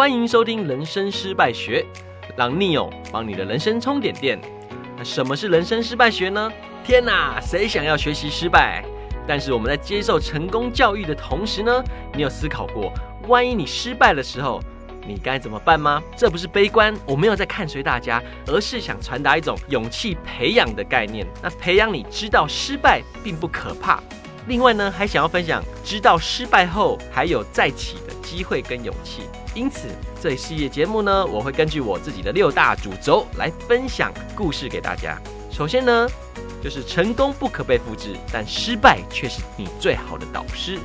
欢迎收听人生失败学，让 Neo 帮你的人生充点电。那什么是人生失败学呢？天哪，谁想要学习失败？但是我们在接受成功教育的同时呢，你有思考过，万一你失败的时候，你该怎么办吗？这不是悲观，我没有在看衰大家，而是想传达一种勇气培养的概念。那培养你知道失败并不可怕。另外呢，还想要分享，知道失败后还有再起的机会跟勇气。因此，这一系列节目呢，我会根据我自己的六大主轴来分享故事给大家。首先呢，就是成功不可被复制，但失败却是你最好的导师。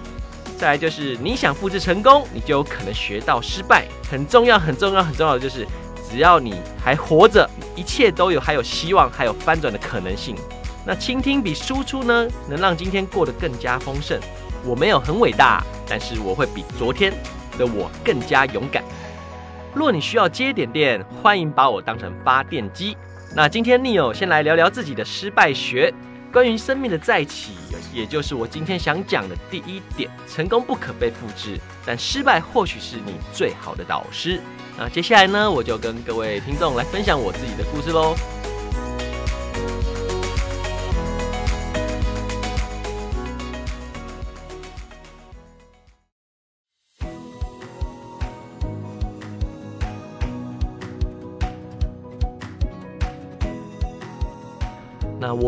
再来就是你想复制成功，你就有可能学到失败。很重要、很重要、很重要的就是，只要你还活着，一切都有还有希望，还有翻转的可能性。那倾听比输出呢，能让今天过得更加丰盛。我没有很伟大，但是我会比昨天的我更加勇敢。若你需要接点电，欢迎把我当成发电机。那今天 Neo 先来聊聊自己的失败学，关于生命的再起，也就是我今天想讲的第一点：成功不可被复制，但失败或许是你最好的导师。那接下来呢，我就跟各位听众来分享我自己的故事喽。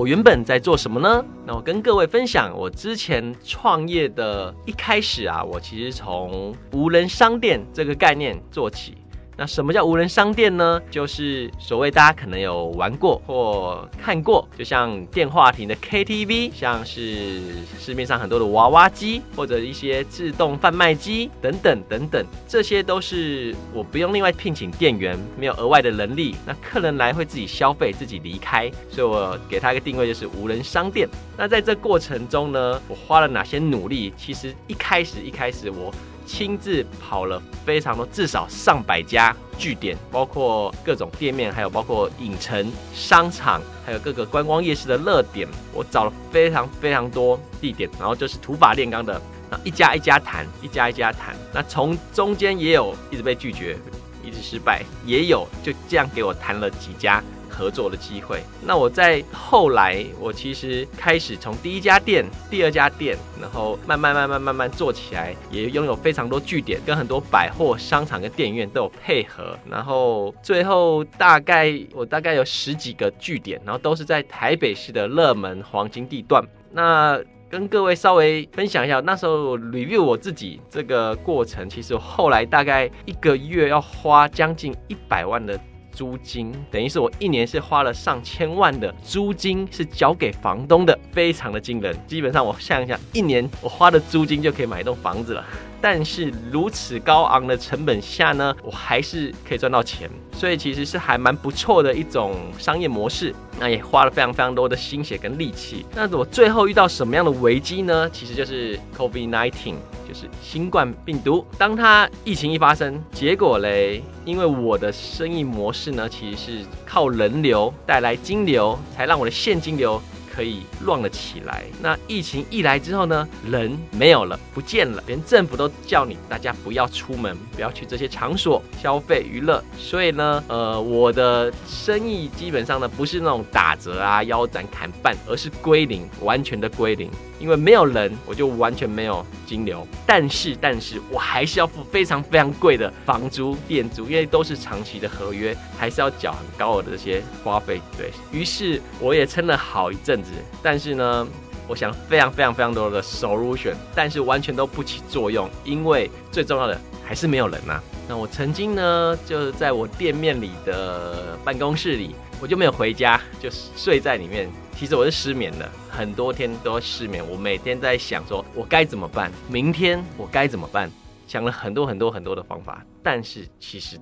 原本在做什么呢？那我跟各位分享，我之前创业的一开始啊，我其实从无人商店这个概念做起。那什么叫无人商店呢？就是所谓大家可能有玩过或看过，就像电话亭的 KTV，像是市面上很多的娃娃机，或者一些自动贩卖机等等等等，这些都是我不用另外聘请店员，没有额外的人力，那客人来会自己消费，自己离开，所以我给他一个定位就是无人商店。那在这过程中呢，我花了哪些努力？其实一开始一开始我。亲自跑了非常多，至少上百家据点，包括各种店面，还有包括影城、商场，还有各个观光夜市的热点。我找了非常非常多地点，然后就是土法炼钢的，那一家一家谈，一家一家谈。那从中间也有一直被拒绝，一直失败，也有就这样给我谈了几家。合作的机会。那我在后来，我其实开始从第一家店、第二家店，然后慢慢、慢慢、慢慢做起来，也拥有非常多据点，跟很多百货商场跟电影院都有配合。然后最后大概我大概有十几个据点，然后都是在台北市的热门黄金地段。那跟各位稍微分享一下，那时候 review 我自己这个过程，其实后来大概一个月要花将近一百万的。租金等于是我一年是花了上千万的租金，是交给房东的，非常的惊人。基本上我想一想，一年我花的租金就可以买一栋房子了。但是如此高昂的成本下呢，我还是可以赚到钱，所以其实是还蛮不错的一种商业模式。那也花了非常非常多的心血跟力气。那我最后遇到什么样的危机呢？其实就是 COVID-19，就是新冠病毒。当它疫情一发生，结果嘞，因为我的生意模式呢，其实是靠人流带来金流，才让我的现金流。可以乱了起来。那疫情一来之后呢，人没有了，不见了，连政府都叫你大家不要出门，不要去这些场所消费娱乐。所以呢，呃，我的生意基本上呢，不是那种打折啊、腰斩砍半，而是归零，完全的归零。因为没有人，我就完全没有金流。但是，但是我还是要付非常非常贵的房租、店租，因为都是长期的合约，还是要缴很高额的这些花费。对，于是，我也撑了好一阵子。但是呢，我想非常非常非常多的 solution，但是完全都不起作用，因为最重要的还是没有人呐、那我曾经呢，就是在我店面里的办公室里，我就没有回家，就睡在里面。其实我是失眠的，很多天都失眠。我每天在想，说我该怎么办？明天我该怎么办？想了很多很多很多的方法，但是其实。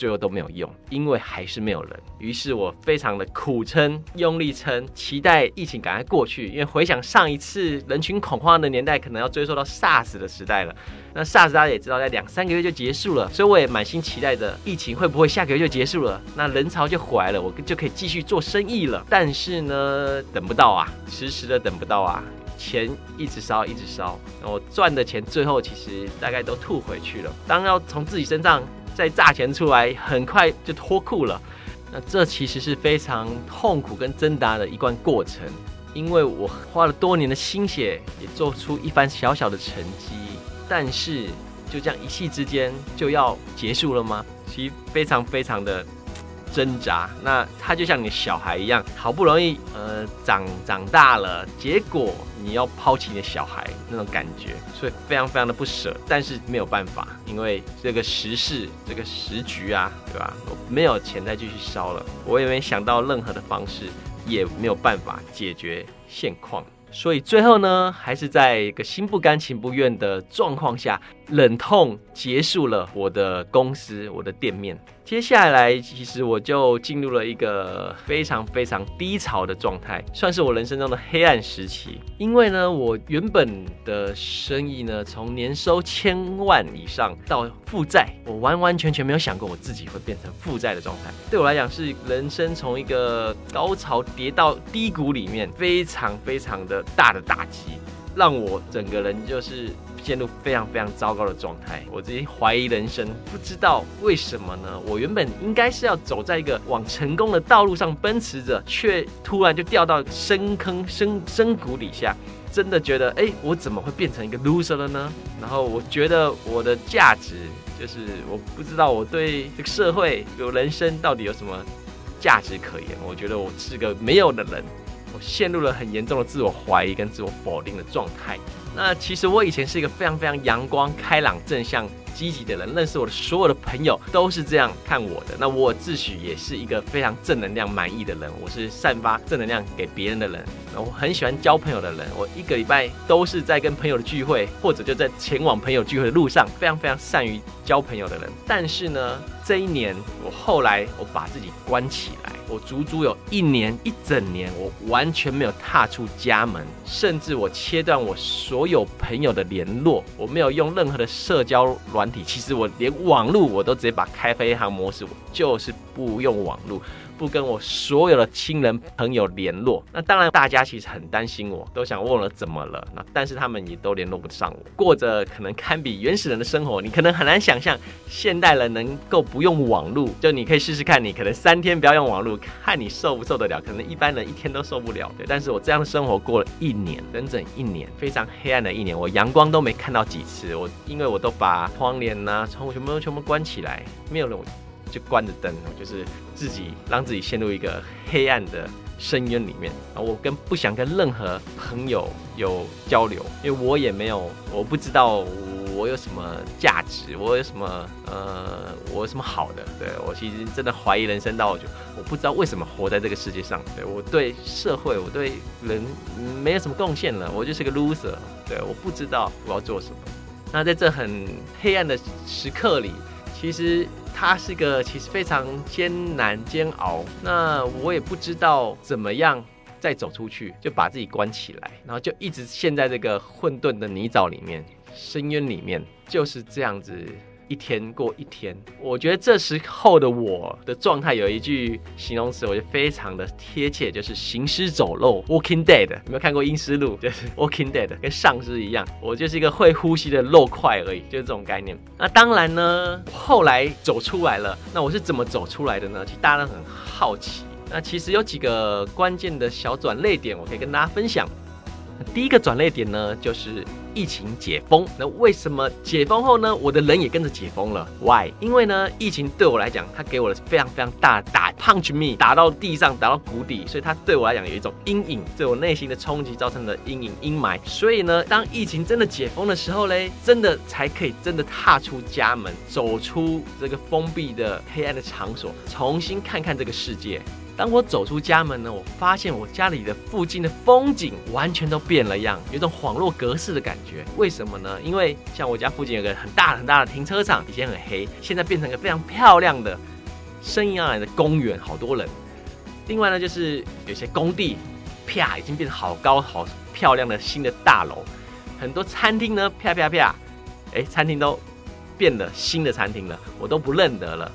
最后都没有用，因为还是没有人。于是我非常的苦撑，用力撑，期待疫情赶快过去。因为回想上一次人群恐慌的年代，可能要追溯到 SARS 的时代了。那 SARS 大家也知道，在两三个月就结束了，所以我也满心期待着疫情会不会下个月就结束了，那人潮就回来了，我就可以继续做生意了。但是呢，等不到啊，迟迟的等不到啊。钱一直烧，一直烧，我赚的钱最后其实大概都吐回去了。当然要从自己身上再炸钱出来，很快就脱裤了。那这其实是非常痛苦跟挣扎的一段过程，因为我花了多年的心血，也做出一番小小的成绩，但是就这样一夕之间就要结束了吗？其实非常非常的。挣扎，那他就像你小孩一样，好不容易呃长长大了，结果你要抛弃你的小孩那种感觉，所以非常非常的不舍，但是没有办法，因为这个时事，这个时局啊，对吧？我没有钱再继续烧了，我也没想到任何的方式，也没有办法解决现况。所以最后呢，还是在一个心不甘情不愿的状况下，忍痛结束了我的公司，我的店面。接下来，其实我就进入了一个非常非常低潮的状态，算是我人生中的黑暗时期。因为呢，我原本的生意呢，从年收千万以上到负债，我完完全全没有想过我自己会变成负债的状态。对我来讲，是人生从一个高潮跌到低谷里面，非常非常的大的打击，让我整个人就是。陷入非常非常糟糕的状态，我自己怀疑人生，不知道为什么呢？我原本应该是要走在一个往成功的道路上奔驰着，却突然就掉到深坑深深谷底下，真的觉得，哎，我怎么会变成一个 loser 了呢？然后我觉得我的价值就是，我不知道我对这个社会有人生到底有什么价值可言。我觉得我是个没有的人，我陷入了很严重的自我怀疑跟自我否定的状态。那其实我以前是一个非常非常阳光、开朗、正向、积极的人，认识我的所有的朋友都是这样看我的。那我自诩也是一个非常正能量、满意的人，我是散发正能量给别人的人。那我很喜欢交朋友的人，我一个礼拜都是在跟朋友的聚会，或者就在前往朋友聚会的路上，非常非常善于交朋友的人。但是呢，这一年我后来我把自己关起来。我足足有一年一整年，我完全没有踏出家门，甚至我切断我所有朋友的联络，我没有用任何的社交软体，其实我连网络我都直接把开飞行模式，我就是不用网络。不跟我所有的亲人朋友联络，那当然大家其实很担心我，都想问了怎么了。那但是他们也都联络不上我，过着可能堪比原始人的生活。你可能很难想象现代人能够不用网络，就你可以试试看，你可能三天不要用网络，看你受不受得了。可能一般人一天都受不了。对，但是我这样的生活过了一年，整整一年，非常黑暗的一年，我阳光都没看到几次。我因为我都把窗帘呐、窗户全部全部关起来，没有人。就关着灯，就是自己让自己陷入一个黑暗的深渊里面。啊，我跟不想跟任何朋友有交流，因为我也没有，我不知道我有什么价值，我有什么呃，我有什么好的。对，我其实真的怀疑人生到，就我不知道为什么活在这个世界上。对，我对社会，我对人没有什么贡献了，我就是个 loser。对，我不知道我要做什么。那在这很黑暗的时刻里，其实。它是个其实非常艰难煎熬，那我也不知道怎么样再走出去，就把自己关起来，然后就一直陷在这个混沌的泥沼里面、深渊里面，就是这样子。一天过一天，我觉得这时候的我的状态有一句形容词，我觉得非常的贴切，就是行尸走肉 （Walking Dead）。有没有看过《阴尸路》？就是 Walking Dead，跟丧尸一样。我就是一个会呼吸的肉块而已，就是这种概念。那当然呢，后来走出来了。那我是怎么走出来的呢？其实大家很好奇。那其实有几个关键的小转捩点，我可以跟大家分享。第一个转捩点呢，就是。疫情解封，那为什么解封后呢？我的人也跟着解封了。Why？因为呢，疫情对我来讲，它给我了非常非常大的打，punch me，打到地上，打到谷底，所以它对我来讲有一种阴影，对我内心的冲击造成的阴影阴霾。所以呢，当疫情真的解封的时候嘞，真的才可以真的踏出家门，走出这个封闭的黑暗的场所，重新看看这个世界。当我走出家门呢，我发现我家里的附近的风景完全都变了样，有种恍若隔世的感觉。为什么呢？因为像我家附近有个很大很大的停车场，以前很黑，现在变成一个非常漂亮的、生意盎然的公园，好多人。另外呢，就是有些工地，啪，已经变成好高好漂亮的新的大楼。很多餐厅呢，啪啪啪，哎，餐厅都变了新的餐厅了，我都不认得了。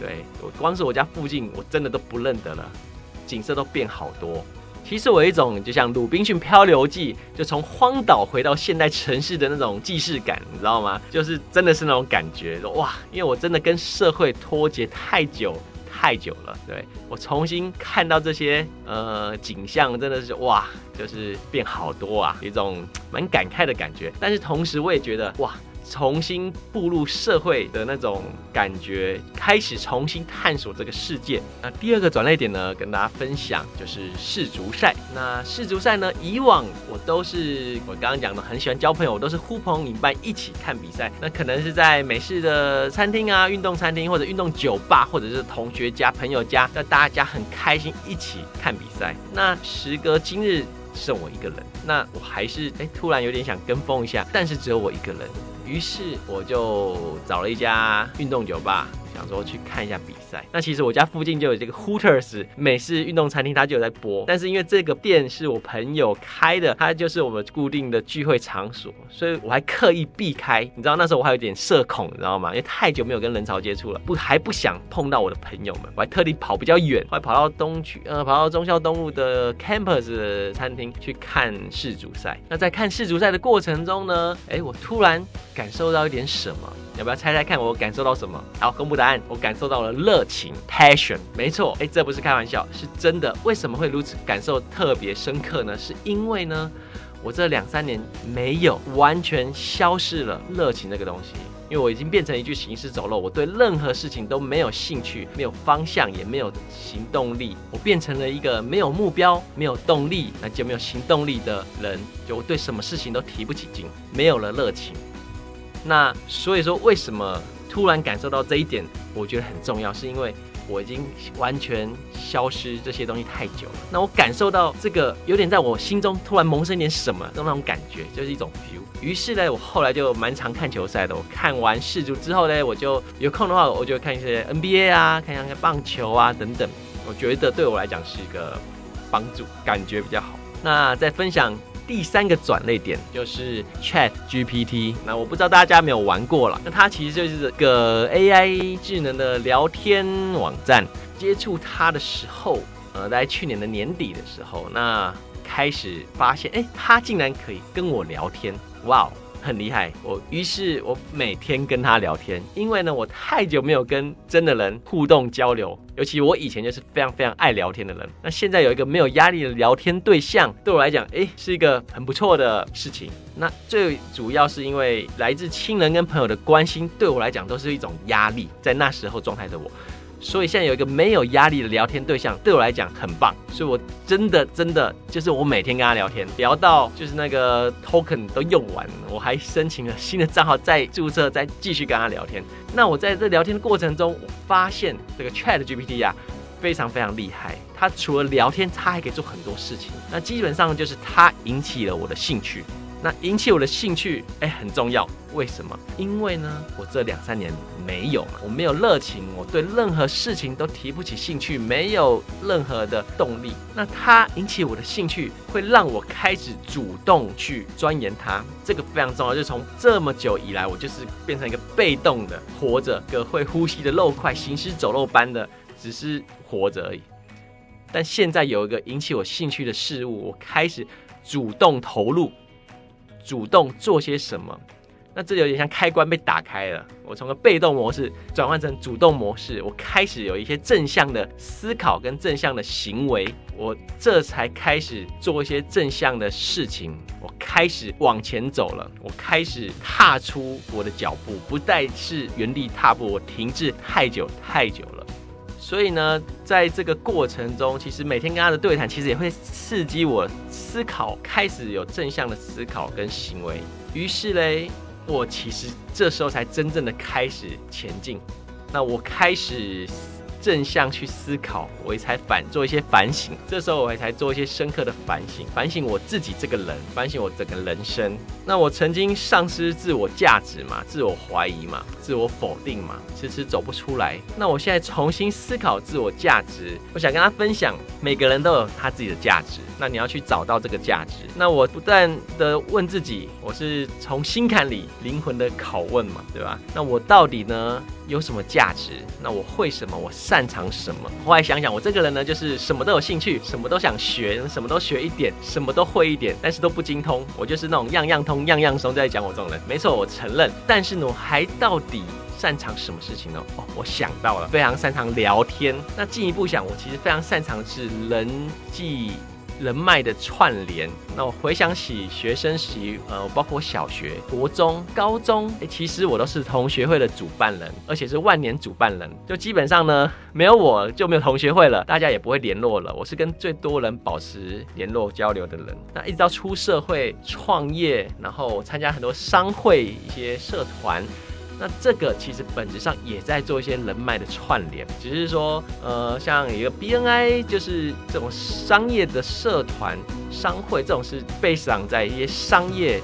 对，我光是我家附近，我真的都不认得了，景色都变好多。其实我有一种就像《鲁滨逊漂流记》，就从荒岛回到现代城市的那种既视感，你知道吗？就是真的是那种感觉，哇！因为我真的跟社会脱节太久。太久了，对，我重新看到这些呃景象，真的是哇，就是变好多啊，一种蛮感慨的感觉。但是同时，我也觉得哇。重新步入社会的那种感觉，开始重新探索这个世界。那第二个转捩点呢，跟大家分享就是世足赛。那世足赛呢，以往我都是我刚刚讲的，很喜欢交朋友，我都是呼朋引伴一起看比赛。那可能是在美式的餐厅啊，运动餐厅或者运动酒吧，或者是同学家、朋友家，那大家很开心一起看比赛。那时隔今日，剩我一个人，那我还是哎、突然有点想跟风一下，但是只有我一个人。于是我就找了一家运动酒吧。想说去看一下比赛，那其实我家附近就有这个 Hooters 美式运动餐厅，它就有在播。但是因为这个店是我朋友开的，它就是我们固定的聚会场所，所以我还刻意避开。你知道那时候我还有点社恐，你知道吗？因为太久没有跟人潮接触了，不还不想碰到我的朋友们，我还特地跑比较远，我还跑到东区，呃，跑到忠孝东路的 Campus 餐厅去看世足赛。那在看世足赛的过程中呢，哎，我突然感受到一点什么。要不要猜猜看，我感受到什么？好，公布答案。我感受到了热情，passion。没错，哎，这不是开玩笑，是真的。为什么会如此感受特别深刻呢？是因为呢，我这两三年没有完全消失了热情这个东西，因为我已经变成一具行尸走肉，我对任何事情都没有兴趣，没有方向，也没有行动力。我变成了一个没有目标、没有动力，那就没有行动力的人，就我对什么事情都提不起劲，没有了热情。那所以说，为什么突然感受到这一点，我觉得很重要，是因为我已经完全消失这些东西太久了。那我感受到这个有点在我心中突然萌生一点什么的那种感觉，就是一种 feel。于是呢，我后来就蛮常看球赛的。我看完世足之后呢，我就有空的话，我就看一些 NBA 啊，看一下棒球啊等等。我觉得对我来讲是一个帮助，感觉比较好。那再分享。第三个转类点就是 Chat GPT，那我不知道大家没有玩过了，那它其实就是个 AI 智能的聊天网站。接触它的时候，呃，在去年的年底的时候，那开始发现，哎，它竟然可以跟我聊天，哇哦！很厉害，我于是我每天跟他聊天，因为呢，我太久没有跟真的人互动交流，尤其我以前就是非常非常爱聊天的人，那现在有一个没有压力的聊天对象，对我来讲，诶，是一个很不错的事情。那最主要是因为来自亲人跟朋友的关心，对我来讲都是一种压力，在那时候状态的我。所以现在有一个没有压力的聊天对象，对我来讲很棒。所以我真的真的就是我每天跟他聊天，聊到就是那个 token 都用完，我还申请了新的账号再注册，再继续跟他聊天。那我在这聊天的过程中，我发现这个 Chat GPT 啊，非常非常厉害。它除了聊天，它还可以做很多事情。那基本上就是它引起了我的兴趣。那引起我的兴趣，哎，很重要。为什么？因为呢，我这两三年没有，我没有热情，我对任何事情都提不起兴趣，没有任何的动力。那它引起我的兴趣，会让我开始主动去钻研它。这个非常重要。就从这么久以来，我就是变成一个被动的活着，个会呼吸的肉块，行尸走肉般的，只是活着而已。但现在有一个引起我兴趣的事物，我开始主动投入。主动做些什么，那这有点像开关被打开了。我从个被动模式转换成主动模式，我开始有一些正向的思考跟正向的行为，我这才开始做一些正向的事情。我开始往前走了，我开始踏出我的脚步，不再是原地踏步，我停滞太久太久了。所以呢，在这个过程中，其实每天跟他的对谈，其实也会刺激我思考，开始有正向的思考跟行为。于是嘞，我其实这时候才真正的开始前进。那我开始。正向去思考，我也才反做一些反省。这时候我也才做一些深刻的反省，反省我自己这个人，反省我整个人生。那我曾经丧失自我价值嘛，自我怀疑嘛，自我否定嘛，迟迟走不出来。那我现在重新思考自我价值，我想跟他分享，每个人都有他自己的价值。那你要去找到这个价值。那我不断的问自己，我是从心坎里灵魂的拷问嘛，对吧？那我到底呢有什么价值？那我会什么？我。擅长什么。后来想想，我这个人呢，就是什么都有兴趣，什么都想学，什么都学一点，什么都会一点，但是都不精通。我就是那种样样通、样样松在讲我这种人。没错，我承认。但是呢，我还到底擅长什么事情呢？哦，我想到了，非常擅长聊天。那进一步想，我其实非常擅长的是人际。人脉的串联，那我回想起学生时，呃，包括小学、国中、高中，欸，其实我都是同学会的主办人，而且是万年主办人。就基本上呢，没有我就没有同学会了，大家也不会联络了。我是跟最多人保持联络交流的人。那一直到出社会创业，然后参加很多商会一些社团。那这个其实本质上也在做一些人脉的串联，只是说，呃，像一个 BNI，就是这种商业的社团、商会，这种是被绑在一些商业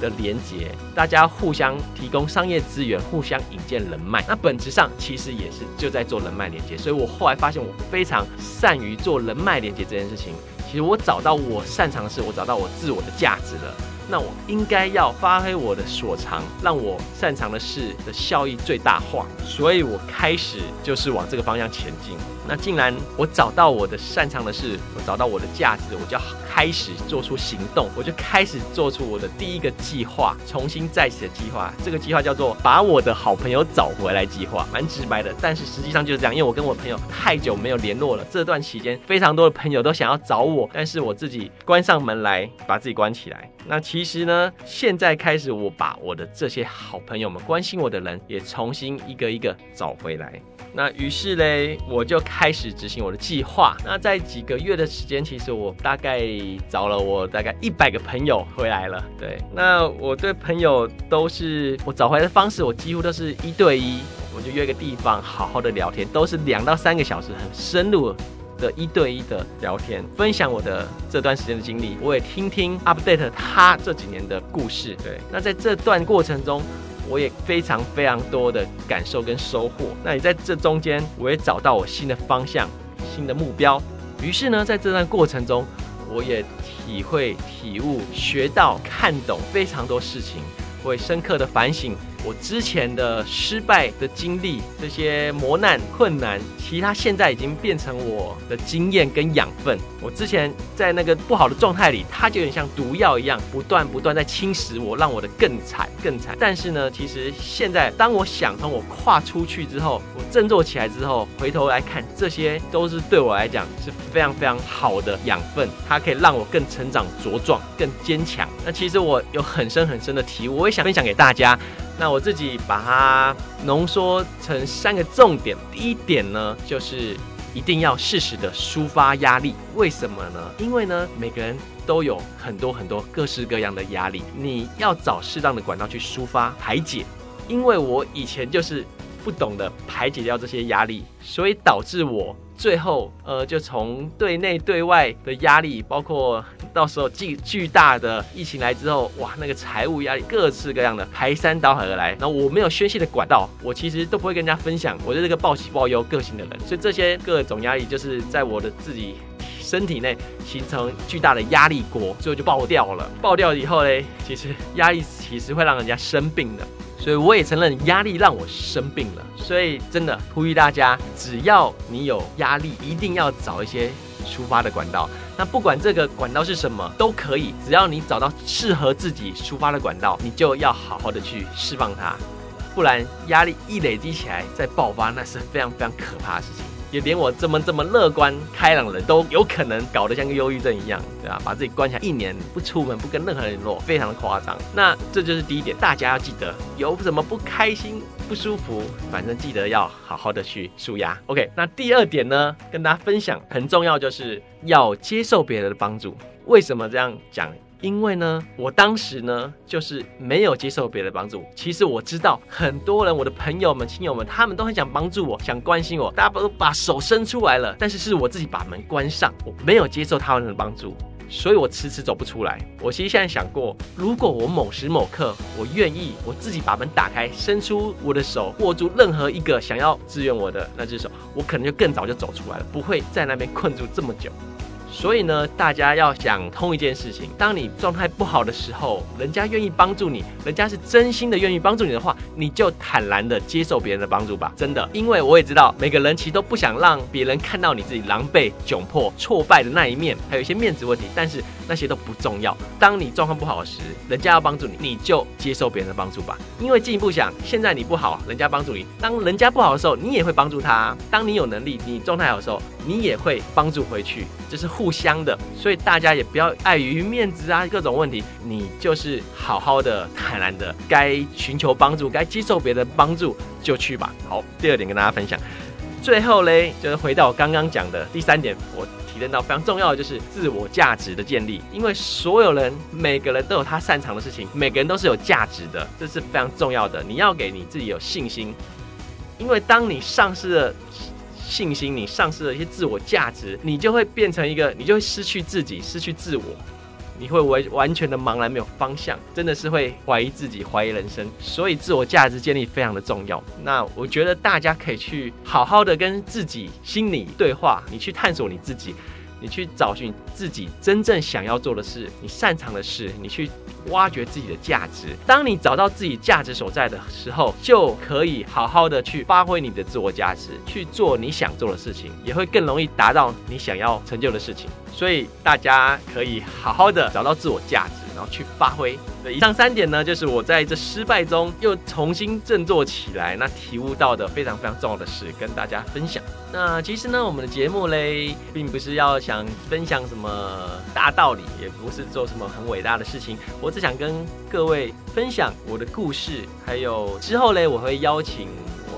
的连接，大家互相提供商业资源，互相引荐人脉。那本质上其实也是就在做人脉连接。所以我后来发现，我非常善于做人脉连接这件事情。其实我找到我擅长的事，我找到我自我的价值了。那我应该要发挥我的所长，让我擅长的事的效益最大化，所以我开始就是往这个方向前进。那既然我找到我的擅长的事，我找到我的价值，我就要开始做出行动，我就开始做出我的第一个计划，重新再起的计划。这个计划叫做把我的好朋友找回来计划，蛮直白的，但是实际上就是这样。因为我跟我朋友太久没有联络了，这段期间非常多的朋友都想要找我，但是我自己关上门来，把自己关起来。那其其实呢，现在开始我把我的这些好朋友们、关心我的人也重新一个一个找回来。那于是嘞，我就开始执行我的计划。那在几个月的时间，其实我大概找了我大概一百个朋友回来了。对，那我对朋友都是我找回来的方式，我几乎都是一对一，我就约个地方好好的聊天，都是两到三个小时，很深入的一对一的聊天，分享我的这段时间的经历，我也听听 update 他这几年的故事。对，那在这段过程中。我也非常非常多的感受跟收获。那你在这中间，我也找到我新的方向、新的目标。于是呢，在这段过程中，我也体会、体悟、学到、看懂非常多事情。我也深刻的反省。我之前的失败的经历，这些磨难、困难，其实它现在已经变成我的经验跟养分。我之前在那个不好的状态里，它就有点像毒药一样，不断不断在侵蚀我，让我的更惨更惨。但是呢，其实现在当我想通，我跨出去之后，我振作起来之后，回头来看，这些都是对我来讲是非常非常好的养分，它可以让我更成长茁壮、更坚强。那其实我有很深很深的体悟，我也想分享给大家。那我自己把它浓缩成三个重点。第一点呢，就是一定要适时的抒发压力。为什么呢？因为呢，每个人都有很多很多各式各样的压力，你要找适当的管道去抒发排解。因为我以前就是不懂得排解掉这些压力，所以导致我。最后，呃，就从对内对外的压力，包括到时候巨巨大的疫情来之后，哇，那个财务压力，各式各样的排山倒海而来。然后我没有宣泄的管道，我其实都不会跟人家分享。我就是个报喜报忧个性的人，所以这些各种压力就是在我的自己身体内形成巨大的压力锅，最后就爆掉了。爆掉以后嘞，其实压力其实会让人家生病的。所以我也承认压力让我生病了，所以真的呼吁大家，只要你有压力，一定要找一些抒发的管道。那不管这个管道是什么都可以，只要你找到适合自己抒发的管道，你就要好好的去释放它，不然压力一累积起来再爆发，那是非常非常可怕的事情。也连我这么这么乐观开朗的人都有可能搞得像个忧郁症一样，对吧？把自己关起来一年不出门，不跟任何人联络，非常的夸张。那这就是第一点，大家要记得，有什么不开心、不舒服，反正记得要好好的去舒压。OK，那第二点呢，跟大家分享很重要，就是要接受别人的帮助。为什么这样讲？因为呢，我当时呢，就是没有接受别人的帮助。其实我知道很多人，我的朋友们、亲友们，他们都很想帮助我，想关心我，大家都把手伸出来了，但是是我自己把门关上，我没有接受他们的帮助，所以我迟迟走不出来。我其实现在想过，如果我某时某刻我愿意，我自己把门打开，伸出我的手，握住任何一个想要支援我的那只手，我可能就更早就走出来了，不会在那边困住这么久。所以呢，大家要想通一件事情：当你状态不好的时候，人家愿意帮助你，人家是真心的愿意帮助你的话，你就坦然的接受别人的帮助吧。真的，因为我也知道每个人其实都不想让别人看到你自己狼狈、窘迫、挫败的那一面，还有一些面子问题。但是那些都不重要。当你状况不好时，人家要帮助你，你就接受别人的帮助吧。因为进一步想，现在你不好，人家帮助你；当人家不好的时候，你也会帮助他。当你有能力，你状态好的时候，你也会帮助回去，这是互相的。所以大家也不要碍于面子啊，各种问题，你就是好好的、坦然的，该寻求帮助，该接受别人的帮助就去吧。好，第二点跟大家分享。最后嘞，就是回到我刚刚讲的第三点，我验到非常重要的就是自我价值的建立。因为所有人，每个人都有他擅长的事情，每个人都是有价值的，这是非常重要的。你要给你自己有信心，因为当你丧失了信心，你丧失了一些自我价值，你就会变成一个，你就会失去自己，失去自我。你会完完全的茫然，没有方向，真的是会怀疑自己，怀疑人生。所以自我价值建立非常的重要。那我觉得大家可以去好好的跟自己心理对话，你去探索你自己，你去找寻自己真正想要做的事，你擅长的事，你去挖掘自己的价值。当你找到自己价值所在的时候，就可以好好的去发挥你的自我价值，去做你想做的事情，也会更容易达到你想要成就的事情。所以大家可以好好的找到自我价值，然后去发挥。对，以上三点呢，就是我在这失败中又重新振作起来，那体悟到的非常非常重要的事，跟大家分享。那其实呢，我们的节目嘞，并不是要想分享什么大道理，也不是做什么很伟大的事情，我只想跟各位分享我的故事，还有之后嘞，我会邀请。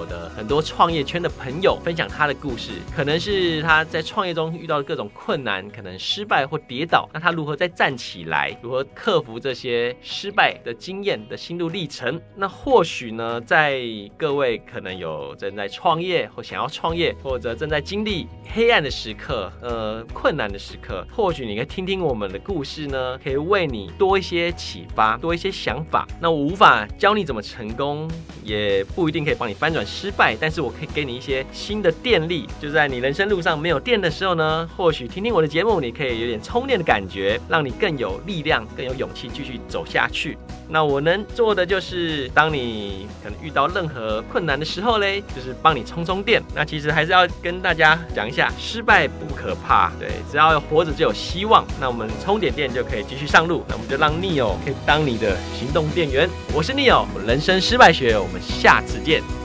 我的很多创业圈的朋友分享他的故事，可能是他在创业中遇到的各种困难，可能失败或跌倒，那他如何再站起来，如何克服这些失败的经验的心路历程？那或许呢，在各位可能有正在创业或想要创业，或者正在经历黑暗的时刻，呃，困难的时刻，或许你可以听听我们的故事呢，可以为你多一些启发，多一些想法。那我无法教你怎么成功，也不一定可以帮你翻转。失败，但是我可以给你一些新的电力，就在你人生路上没有电的时候呢，或许听听我的节目，你可以有点充电的感觉，让你更有力量、更有勇气继续走下去。那我能做的就是，当你可能遇到任何困难的时候嘞，就是帮你充充电。那其实还是要跟大家讲一下，失败不可怕，对，只要活着就有希望。那我们充点电就可以继续上路。那我们就让 Neo 可以当你的行动电源。我是 Neo，人生失败学，我们下次见。